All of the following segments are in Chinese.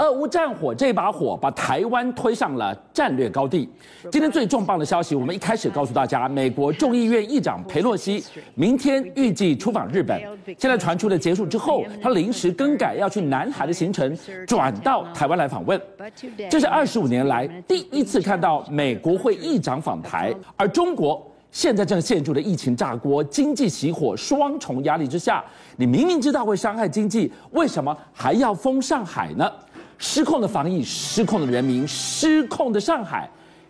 俄乌战火这把火把台湾推上了战略高地。今天最重磅的消息，我们一开始告诉大家，美国众议院议长佩洛西明天预计出访日本。现在传出的结束之后，他临时更改要去南海的行程，转到台湾来访问。这是二十五年来第一次看到美国会议长访台，而中国。现在正陷入的疫情炸锅、经济起火双重压力之下，你明明知道会伤害经济，为什么还要封上海呢？失控的防疫、失控的人民、失控的上海，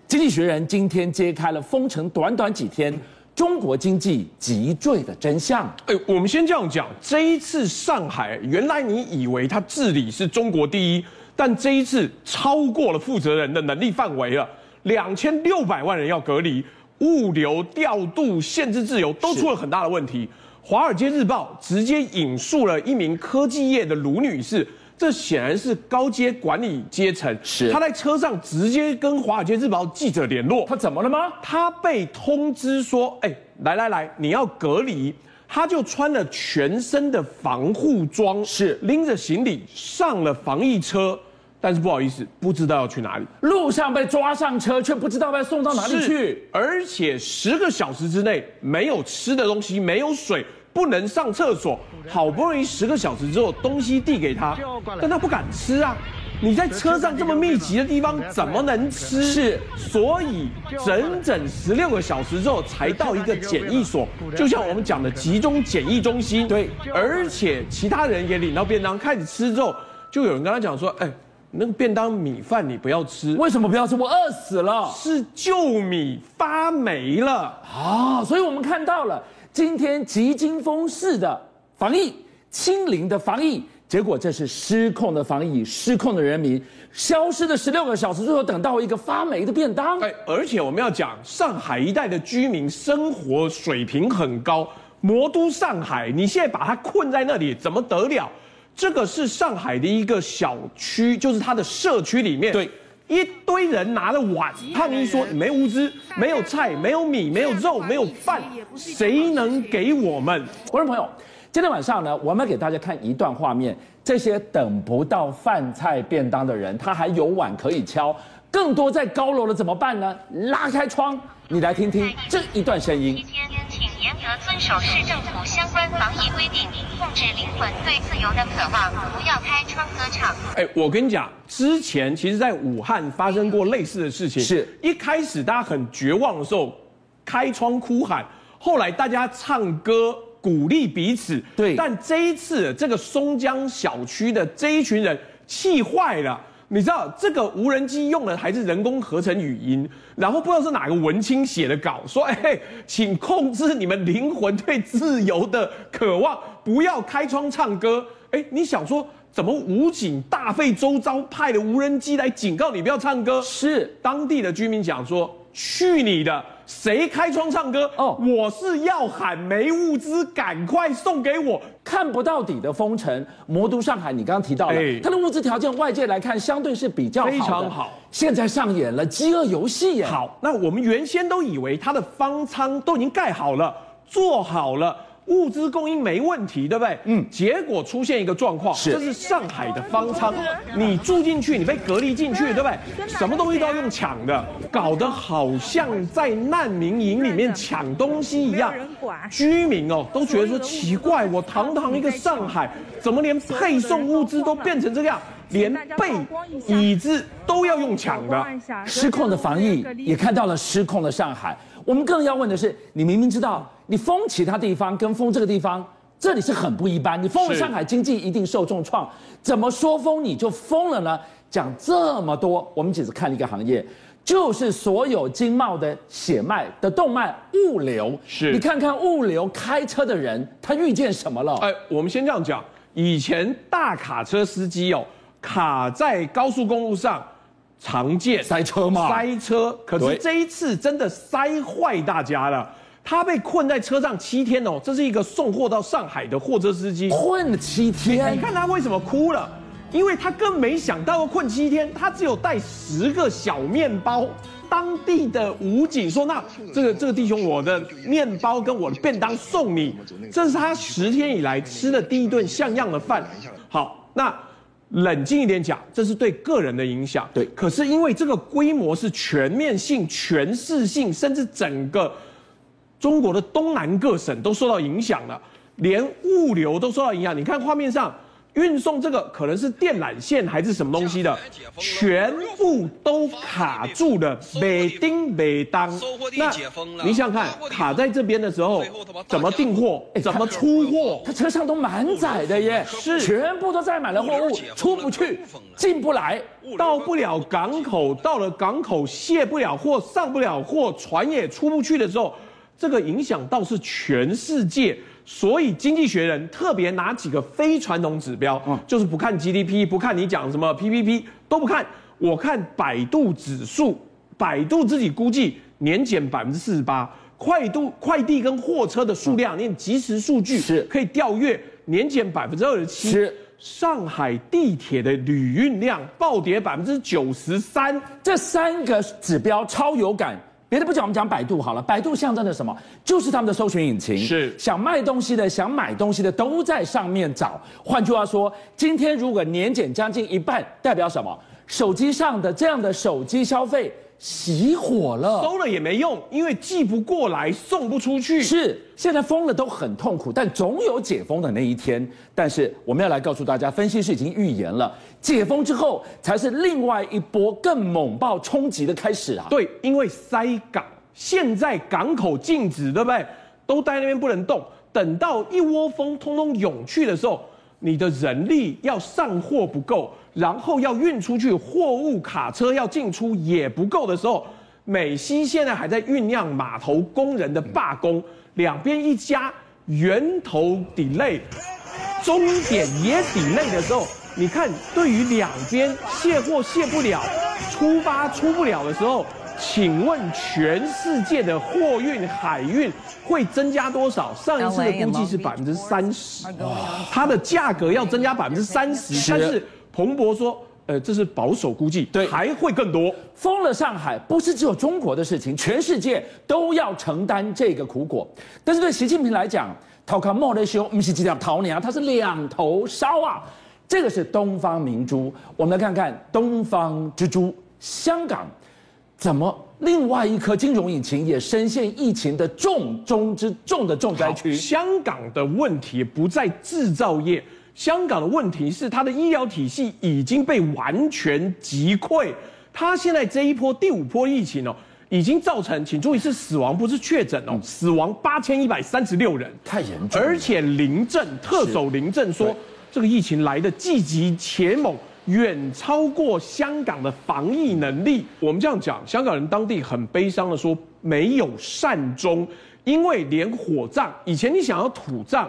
《经济学人》今天揭开了封城短短几天，中国经济急坠的真相。哎，我们先这样讲，这一次上海，原来你以为它治理是中国第一，但这一次超过了负责人的能力范围了，两千六百万人要隔离。物流调度限制自由都出了很大的问题。《华尔街日报》直接引述了一名科技业的卢女士，这显然是高阶管理阶层。是他在车上直接跟《华尔街日报》记者联络。他怎么了吗？他被通知说：“哎，来来来，你要隔离。”他就穿了全身的防护装，是拎着行李上了防疫车。但是不好意思，不知道要去哪里。路上被抓上车，却不知道被送到哪里去。而且十个小时之内没有吃的东西，没有水，不能上厕所。好不容易十个小时之后，东西递给他，但他不敢吃啊！你在车上这么密集的地方，怎么能吃？是，所以整整十六个小时之后才到一个检疫所，就像我们讲的集中检疫中心。对，而且其他人也领到便当，开始吃之后，就有人跟他讲说：“哎。”那个便当米饭你不要吃，为什么不要吃？我饿死了。是旧米发霉了啊！所以我们看到了今天急惊风式的防疫，清零的防疫，结果这是失控的防疫，失控的人民，消失的十六个小时，最后等到一个发霉的便当。哎，而且我们要讲上海一带的居民生活水平很高，魔都上海，你现在把它困在那里，怎么得了？这个是上海的一个小区，就是它的社区里面，对，一堆人拿着碗，抗议说没物资，没有菜，没有米，没有肉，没有饭，谁能给我们？观众朋友，今天晚上呢，我们要给大家看一段画面，这些等不到饭菜便当的人，他还有碗可以敲，更多在高楼的怎么办呢？拉开窗，你来听听这一段声音。严格遵守市政府相关防疫规定，控制灵魂对自由的渴望，不要开窗歌唱。哎，我跟你讲，之前其实在武汉发生过类似的事情，是一开始大家很绝望的时候，开窗哭喊，后来大家唱歌鼓励彼此。对，但这一次这个松江小区的这一群人气坏了。你知道这个无人机用的还是人工合成语音，然后不知道是哪个文青写的稿，说：“哎，请控制你们灵魂对自由的渴望，不要开窗唱歌。”哎，你想说怎么武警大费周章派了无人机来警告你不要唱歌？是当地的居民讲说：“去你的！”谁开窗唱歌？哦，我是要喊没物资，赶快送给我。看不到底的封城，魔都上海，你刚刚提到了，欸、它的物资条件，外界来看相对是比较非常好。现在上演了饥饿游戏耶。好，那我们原先都以为它的方舱都已经盖好了，做好了。物资供应没问题，对不对？嗯。结果出现一个状况，是，这是上海的方舱，你住进去，你被隔离进去，对不对？什么东西都要用抢的，搞得好像在难民营里面抢东西一样。居民哦都觉得说奇怪，我堂堂一个上海，怎么连配送物资都变成这样？连被椅子都要用抢的。失控的防疫也看到了失控的上海。我们更要问的是，你明明知道你封其他地方跟封这个地方，这里是很不一般。你封了上海，经济一定受重创。怎么说封你就封了呢？讲这么多，我们只是看了一个行业，就是所有经贸的血脉的动脉物流。是，你看看物流开车的人，他遇见什么了？哎，我们先这样讲，以前大卡车司机哦，卡在高速公路上。常见塞车嘛？塞车，可是这一次真的塞坏大家了。他被困在车上七天哦，这是一个送货到上海的货车司机，困了七天。你看他为什么哭了？因为他更没想到要困七天，他只有带十个小面包。当地的武警说：“那这个这个弟兄，我的面包跟我的便当送你，这是他十天以来吃的第一顿像样的饭。”好，那。冷静一点讲，这是对个人的影响。对，可是因为这个规模是全面性、全市性，甚至整个中国的东南各省都受到影响了，连物流都受到影响。你看画面上。运送这个可能是电缆线还是什么东西的，全部都卡住了，每丁每当。那你想想看，卡在这边的时候怎么订货？怎么出货？他车上都满载的耶，是全部都载满了货物，出不去，进不来，到不了港口，到了港口卸不了货，上不了货，船也出不去的时候，这个影响到是全世界。所以，经济学人特别拿几个非传统指标，嗯，就是不看 GDP，不看你讲什么 PPP，都不看。我看百度指数，百度自己估计年减百分之四十八，快度快递跟货车的数量，念即时数据是可以调阅，年减百分之二十七。是上海地铁的旅运量暴跌百分之九十三，这三个指标超有感。别的不讲，我们讲百度好了。百度象征着什么？就是他们的搜寻引擎。是想卖东西的、想买东西的都在上面找。换句话说，今天如果年减将近一半，代表什么？手机上的这样的手机消费。熄火了，收了也没用，因为寄不过来，送不出去。是，现在封了都很痛苦，但总有解封的那一天。但是我们要来告诉大家，分析师已经预言了，解封之后才是另外一波更猛爆冲击的开始啊！对，因为塞港，现在港口禁止，对不对？都待那边不能动，等到一窝蜂通通涌去的时候，你的人力要上货不够。然后要运出去，货物卡车要进出也不够的时候，美西现在还在酝酿码头工人的罢工，两边一家源头 delay，终点也 delay 的时候，你看对于两边卸货卸不了，出发出不了的时候，请问全世界的货运海运会增加多少？上一次的估计是百分之三十，它的价格要增加百分之三十，但是。彭博说：“呃，这是保守估计，对，还会更多。封了上海，不是只有中国的事情，全世界都要承担这个苦果。但是对习近平来讲，讨卡莫雷修，不是几条桃娘，他是两头烧啊。这个是东方明珠，我们来看看东方之珠，香港怎么另外一颗金融引擎也深陷疫情的重中之重的重灾区。香港的问题不在制造业。”香港的问题是，它的医疗体系已经被完全击溃。它现在这一波第五波疫情哦，已经造成，请注意是死亡，不是确诊哦，死亡八千一百三十六人，太严重。而且临阵特首临阵说，这个疫情来的既急且猛，远超过香港的防疫能力。我们这样讲，香港人当地很悲伤的说，没有善终，因为连火葬，以前你想要土葬，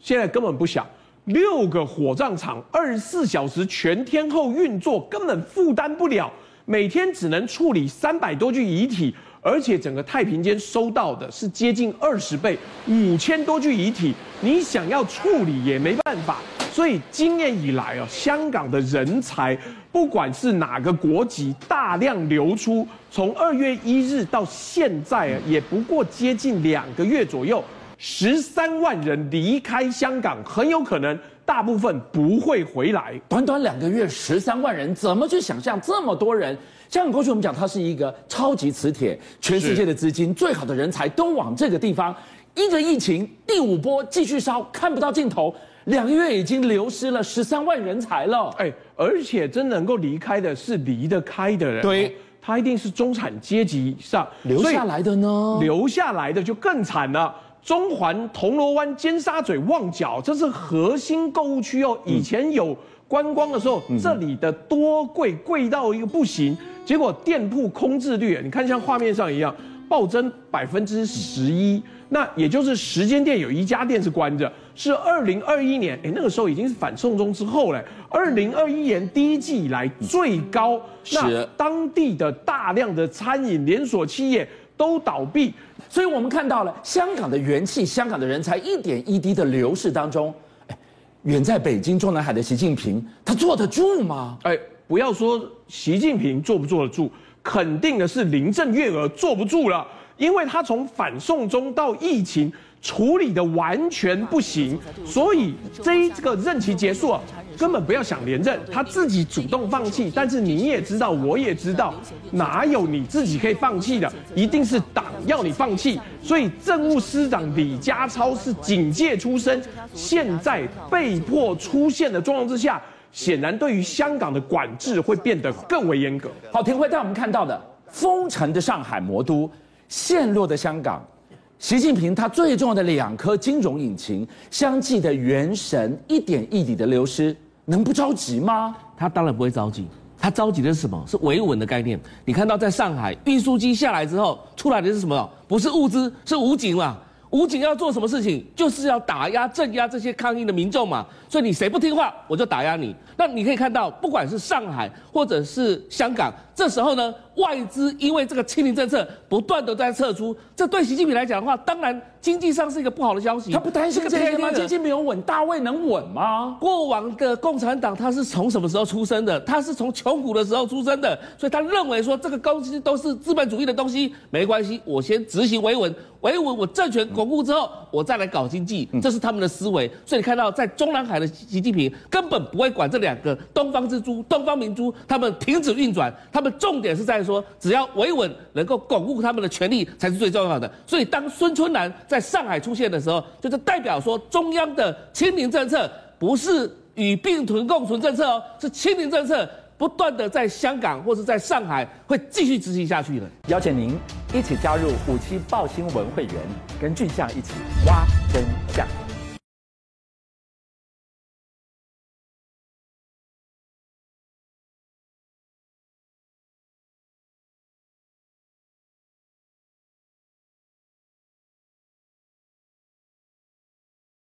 现在根本不想。六个火葬场二十四小时全天候运作，根本负担不了，每天只能处理三百多具遗体，而且整个太平间收到的是接近二十倍，五千多具遗体，你想要处理也没办法。所以今年以来啊，香港的人才不管是哪个国籍，大量流出，从二月一日到现在啊，也不过接近两个月左右。十三万人离开香港，很有可能大部分不会回来。短短两个月，十三万人，怎么去想象这么多人？香港过去我们讲，它是一个超级磁铁，全世界的资金、最好的人才都往这个地方。一个疫情第五波继续烧，看不到尽头。两个月已经流失了十三万人才了。哎，而且真能够离开的是离得开的人。对，他一定是中产阶级以上留下来的呢。留下来的就更惨了。中环、铜锣湾、尖沙咀、旺角，这是核心购物区哦。以前有观光的时候，这里的多贵，贵到一个不行。结果店铺空置率，你看像画面上一样，暴增百分之十一。那也就是十间店有一家店是关着，是二零二一年，哎，那个时候已经是反送中之后嘞。二零二一年第一季以来最高。那当地的大量的餐饮连锁企业。都倒闭，所以我们看到了香港的元气，香港的人才一点一滴的流逝当中，哎，远在北京中南海的习近平，他坐得住吗？哎，不要说习近平坐不坐得住，肯定的是林郑月娥坐不住了，因为他从反送中到疫情，处理的完全不行，所以这一个任期结束啊，根本不要想连任，他自己主动放弃。但是你也知道，我也知道，哪有你自己可以放弃的？一定是党要你放弃。所以政务司长李家超是警界出身，现在被迫出现的状况之下，显然对于香港的管制会变得更为严格。好，廷辉带我们看到的封城的上海魔都，陷落的香港。习近平他最重要的两颗金融引擎相继的元神一点一滴的流失，能不着急吗？他当然不会着急，他着急的是什么？是维稳的概念。你看到在上海运输机下来之后，出来的是什么？不是物资，是武警嘛。武警要做什么事情？就是要打压、镇压这些抗议的民众嘛。所以你谁不听话，我就打压你。那你可以看到，不管是上海或者是香港，这时候呢，外资因为这个清零政策不断的在撤出，这对习近平来讲的话，当然经济上是一个不好的消息。他不担心这些吗？经济没有稳，大卫能稳吗？过往的共产党他是从什么时候出生的？他是从穷苦的时候出生的，所以他认为说这个东西都是资本主义的东西，没关系，我先执行维稳，维稳我政权巩固之后，我再来搞经济，这是他们的思维。所以你看到在中南海的习近平根本不会管这两个东方之珠、东方明珠，他们停止运转，他们重点是在说，只要维稳能够巩固他们的权力才是最重要的。所以当孙春兰在上海出现的时候，就是代表说中央的清零政策不是与病存共存政策哦，是清零政策不断的在香港或是在上海会继续执行下去的。邀请您一起加入五七报新闻会员，跟俊相一起挖真相。